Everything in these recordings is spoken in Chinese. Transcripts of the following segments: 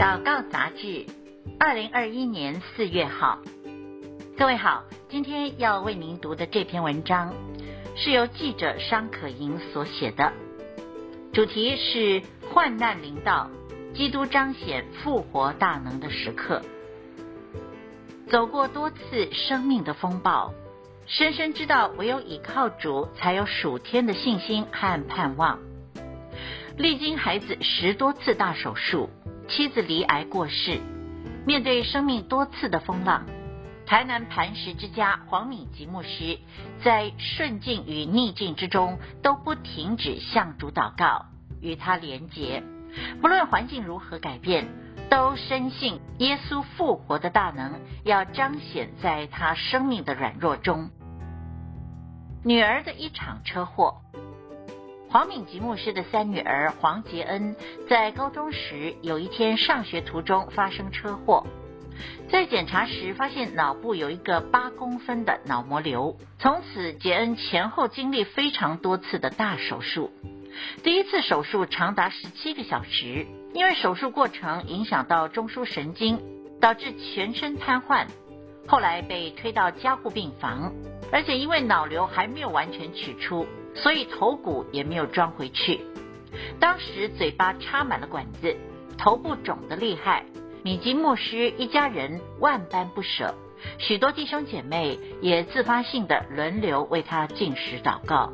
祷告杂志，二零二一年四月号。各位好，今天要为您读的这篇文章，是由记者商可盈所写的，主题是患难临到，基督彰显复活大能的时刻。走过多次生命的风暴，深深知道唯有倚靠主，才有属天的信心和盼望。历经孩子十多次大手术，妻子罹癌过世，面对生命多次的风浪，台南磐石之家黄敏吉牧师在顺境与逆境之中都不停止向主祷告，与他连结。不论环境如何改变，都深信耶稣复活的大能要彰显在他生命的软弱中。女儿的一场车祸。黄敏吉牧师的三女儿黄洁恩在高中时有一天上学途中发生车祸，在检查时发现脑部有一个八公分的脑膜瘤，从此杰恩前后经历非常多次的大手术。第一次手术长达十七个小时，因为手术过程影响到中枢神经，导致全身瘫痪，后来被推到加护病房，而且因为脑瘤还没有完全取出。所以头骨也没有装回去。当时嘴巴插满了管子，头部肿得厉害。米吉牧师一家人万般不舍，许多弟兄姐妹也自发性的轮流为他进食祷告。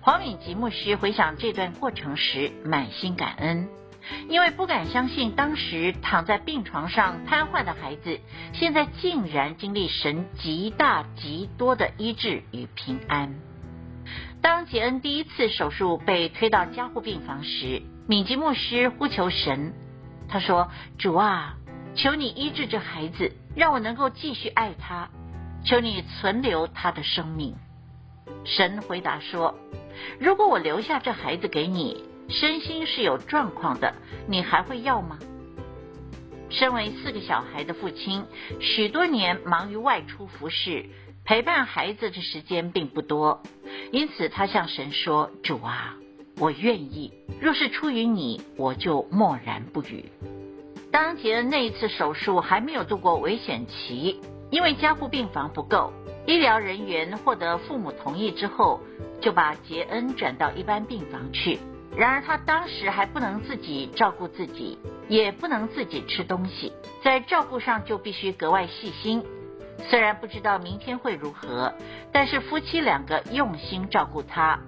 黄敏吉牧师回想这段过程时，满心感恩，因为不敢相信当时躺在病床上瘫痪的孩子，现在竟然经历神极大极多的医治与平安。当杰恩第一次手术被推到加护病房时，敏吉牧师呼求神，他说：“主啊，求你医治这孩子，让我能够继续爱他，求你存留他的生命。”神回答说：“如果我留下这孩子给你，身心是有状况的，你还会要吗？”身为四个小孩的父亲，许多年忙于外出服侍。陪伴孩子的时间并不多，因此他向神说：“主啊，我愿意。若是出于你，我就默然不语。”当杰恩那一次手术还没有度过危险期，因为加护病房不够，医疗人员获得父母同意之后，就把杰恩转到一般病房去。然而他当时还不能自己照顾自己，也不能自己吃东西，在照顾上就必须格外细心。虽然不知道明天会如何，但是夫妻两个用心照顾他。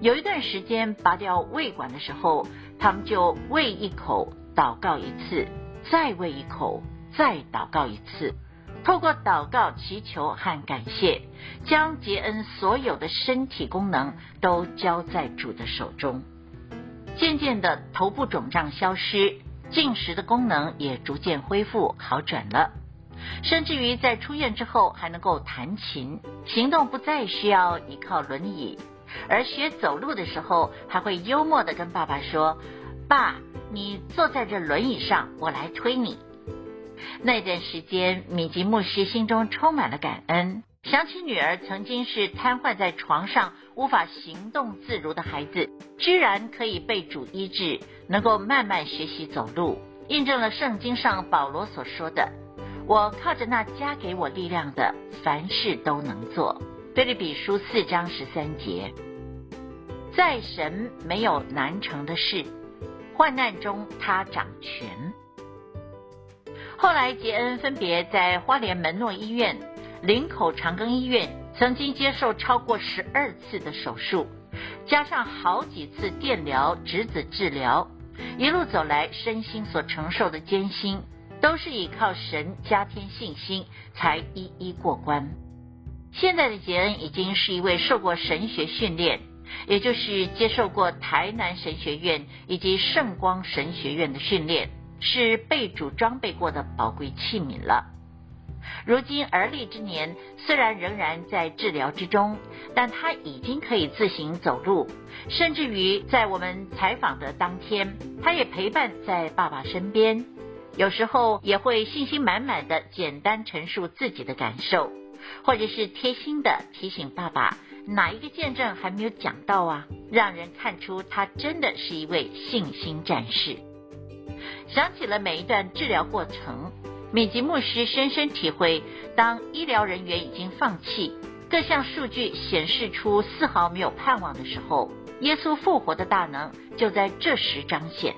有一段时间拔掉胃管的时候，他们就喂一口，祷告一次，再喂一口，再祷告一次。透过祷告、祈求和感谢，将杰恩所有的身体功能都交在主的手中。渐渐的，头部肿胀消失，进食的功能也逐渐恢复好转了。甚至于在出院之后还能够弹琴，行动不再需要依靠轮椅，而学走路的时候还会幽默的跟爸爸说：“爸，你坐在这轮椅上，我来推你。”那段时间，米吉牧师心中充满了感恩，想起女儿曾经是瘫痪在床上无法行动自如的孩子，居然可以被主医治，能够慢慢学习走路，印证了圣经上保罗所说的。我靠着那加给我力量的，凡事都能做。腓立比书四章十三节，在神没有难成的事，患难中他掌权。后来杰恩分别在花莲门诺医院、林口长庚医院，曾经接受超过十二次的手术，加上好几次电疗、质子治疗，一路走来，身心所承受的艰辛。都是依靠神加添信心，才一一过关。现在的杰恩已经是一位受过神学训练，也就是接受过台南神学院以及圣光神学院的训练，是被主装备过的宝贵器皿了。如今而立之年，虽然仍然在治疗之中，但他已经可以自行走路，甚至于在我们采访的当天，他也陪伴在爸爸身边。有时候也会信心满满的简单陈述自己的感受，或者是贴心的提醒爸爸哪一个见证还没有讲到啊，让人看出他真的是一位信心战士。想起了每一段治疗过程，敏吉牧师深深体会，当医疗人员已经放弃，各项数据显示出丝毫没有盼望的时候，耶稣复活的大能就在这时彰显，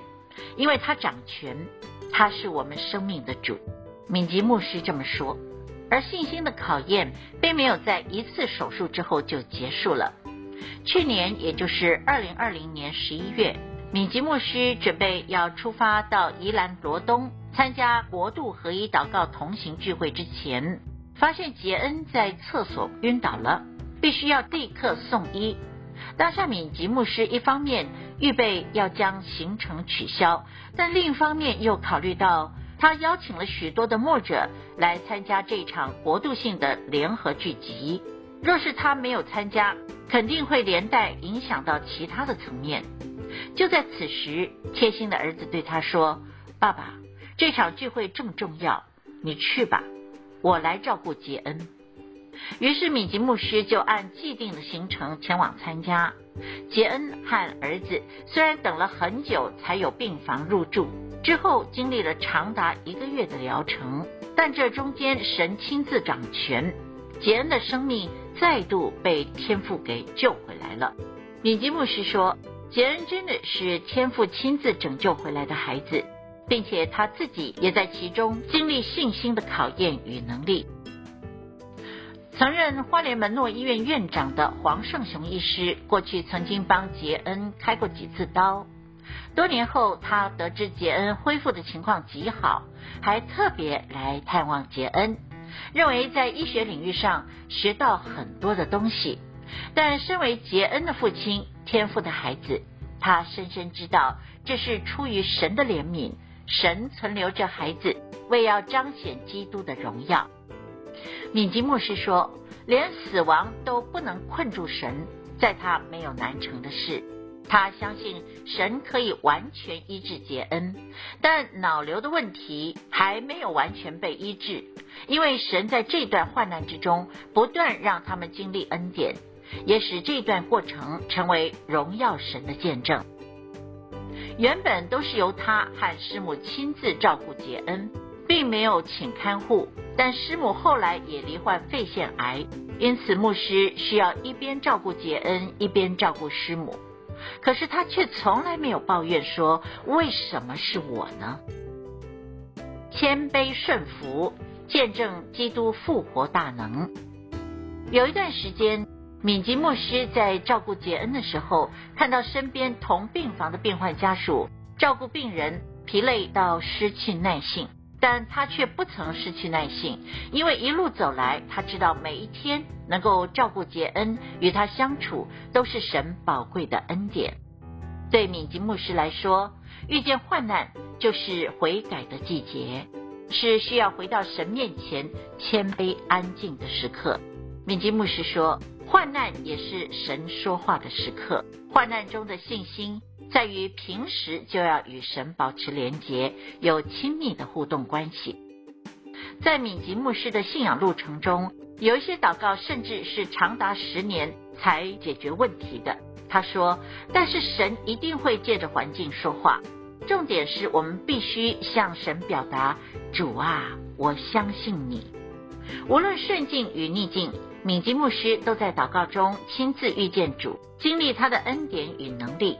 因为他掌权，他是我们生命的主。敏吉牧师这么说。而信心的考验并没有在一次手术之后就结束了。去年，也就是二零二零年十一月，敏吉牧师准备要出发到宜兰罗东参加国度合一祷告同行聚会之前，发现杰恩在厕所晕倒了，必须要立刻送医。当下敏吉牧师一方面预备要将行程取消，但另一方面又考虑到。他邀请了许多的牧者来参加这场国度性的联合聚集。若是他没有参加，肯定会连带影响到其他的层面。就在此时，贴心的儿子对他说：“爸爸，这场聚会这么重要，你去吧，我来照顾杰恩。”于是敏吉牧师就按既定的行程前往参加。杰恩和儿子虽然等了很久才有病房入住。之后经历了长达一个月的疗程，但这中间神亲自掌权，杰恩的生命再度被天父给救回来了。敏吉牧师说，杰恩真的是天父亲自拯救回来的孩子，并且他自己也在其中经历信心的考验与能力。曾任花莲门诺医院院长的黄胜雄医师，过去曾经帮杰恩开过几次刀。多年后，他得知杰恩恢复的情况极好，还特别来探望杰恩，认为在医学领域上学到很多的东西。但身为杰恩的父亲，天赋的孩子，他深深知道这是出于神的怜悯，神存留着孩子，为要彰显基督的荣耀。敏吉牧师说，连死亡都不能困住神，在他没有难成的事。他相信神可以完全医治杰恩，但脑瘤的问题还没有完全被医治，因为神在这段患难之中不断让他们经历恩典，也使这段过程成为荣耀神的见证。原本都是由他和师母亲自照顾杰恩，并没有请看护，但师母后来也罹患肺腺癌，因此牧师需要一边照顾杰恩，一边照顾师母。可是他却从来没有抱怨说，为什么是我呢？谦卑顺服，见证基督复活大能。有一段时间，敏吉牧师在照顾杰恩的时候，看到身边同病房的病患家属照顾病人疲累到失去耐性。但他却不曾失去耐性，因为一路走来，他知道每一天能够照顾杰恩，与他相处都是神宝贵的恩典。对敏吉牧师来说，遇见患难就是悔改的季节，是需要回到神面前谦卑安静的时刻。敏吉牧师说，患难也是神说话的时刻，患难中的信心。在于平时就要与神保持连结，有亲密的互动关系。在敏吉牧师的信仰路程中，有一些祷告甚至是长达十年才解决问题的。他说：“但是神一定会借着环境说话，重点是我们必须向神表达：主啊，我相信你。无论顺境与逆境，敏吉牧师都在祷告中亲自遇见主，经历他的恩典与能力。”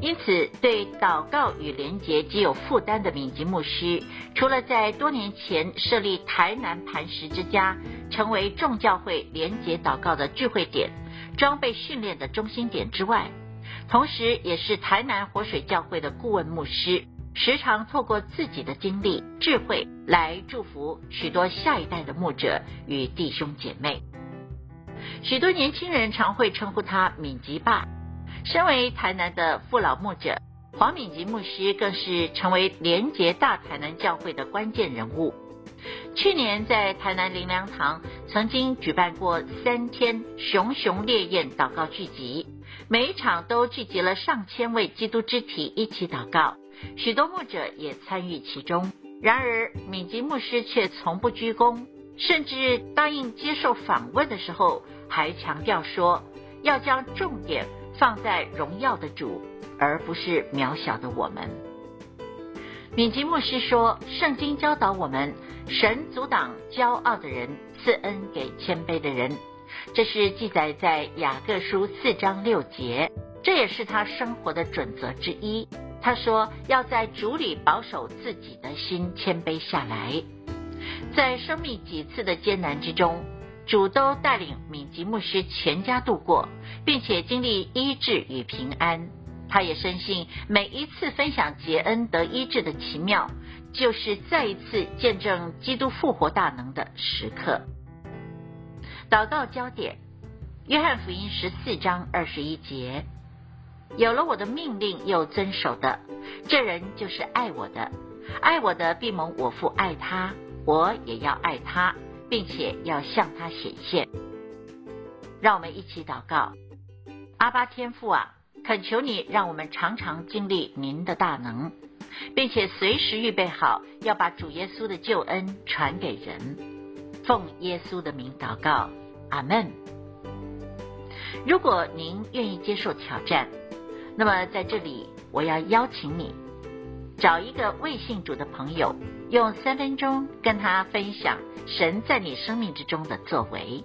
因此，对祷告与连结极有负担的敏吉牧师，除了在多年前设立台南磐石之家，成为众教会连结祷告的聚会点、装备训练的中心点之外，同时也是台南活水教会的顾问牧师，时常透过自己的经历、智慧来祝福许多下一代的牧者与弟兄姐妹。许多年轻人常会称呼他“敏吉爸”。身为台南的父老牧者，黄敏吉牧师更是成为连结大台南教会的关键人物。去年在台南灵粮堂曾经举办过三天熊熊烈焰祷告聚集，每一场都聚集了上千位基督肢体一起祷告，许多牧者也参与其中。然而，敏吉牧师却从不居功，甚至答应接受访问的时候，还强调说要将重点。放在荣耀的主，而不是渺小的我们。敏吉牧师说：“圣经教导我们，神阻挡骄傲的人，赐恩给谦卑的人。”这是记载在雅各书四章六节，这也是他生活的准则之一。他说：“要在主里保守自己的心，谦卑下来。”在生命几次的艰难之中，主都带领敏吉牧师全家度过，并且经历医治与平安。他也深信，每一次分享杰恩得医治的奇妙，就是再一次见证基督复活大能的时刻。祷告焦点：约翰福音十四章二十一节，有了我的命令又遵守的，这人就是爱我的。爱我的必蒙我父爱他，我也要爱他，并且要向他显现。让我们一起祷告：阿巴天父啊！恳求你，让我们常常经历您的大能，并且随时预备好要把主耶稣的救恩传给人。奉耶稣的名祷告，阿门。如果您愿意接受挑战，那么在这里我要邀请你找一个未信主的朋友，用三分钟跟他分享神在你生命之中的作为。